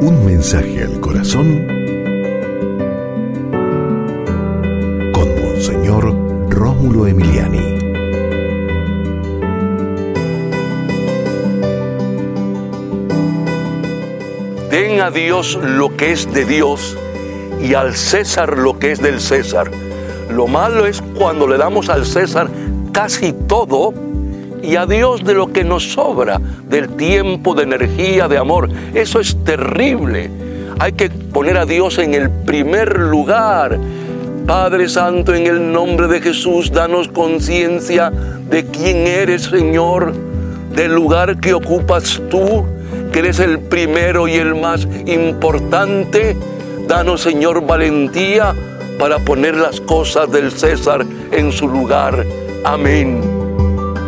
Un mensaje al corazón con Monseñor Rómulo Emiliani. Den a Dios lo que es de Dios y al César lo que es del César. Lo malo es cuando le damos al César casi todo y a Dios de lo que nos sobra, del tiempo, de energía, de amor. Eso es terrible. Hay que poner a Dios en el primer lugar. Padre Santo, en el nombre de Jesús, danos conciencia de quién eres, Señor, del lugar que ocupas tú, que eres el primero y el más importante. Danos, Señor, valentía para poner las cosas del César en su lugar. Amén.